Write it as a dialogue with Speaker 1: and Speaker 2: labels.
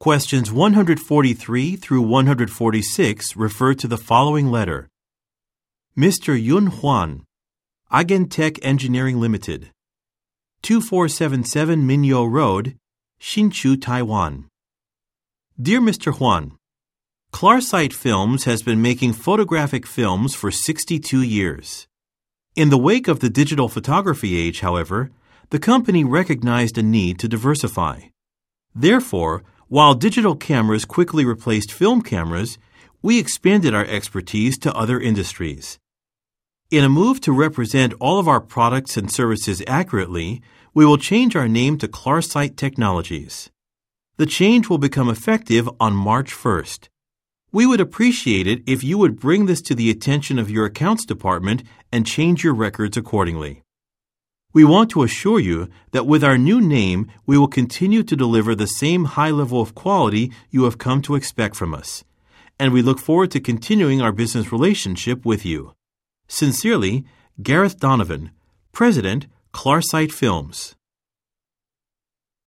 Speaker 1: Questions 143 through 146 refer to the following letter. Mr. Yun Hwan, Agentech Engineering Limited, 2477 Minyo Road, Hsinchu, Taiwan. Dear Mr. Hwan, Klarsight Films has been making photographic films for 62 years. In the wake of the digital photography age, however, the company recognized a need to diversify. Therefore, while digital cameras quickly replaced film cameras, we expanded our expertise to other industries. In a move to represent all of our products and services accurately, we will change our name to Klarsight Technologies. The change will become effective on March 1st. We would appreciate it if you would bring this to the attention of your accounts department and change your records accordingly. We want to assure you that with our new name, we will continue to deliver the same high level of quality you have come to expect from us. And we look forward to continuing our business relationship with you. Sincerely, Gareth Donovan, President, Klarsight Films.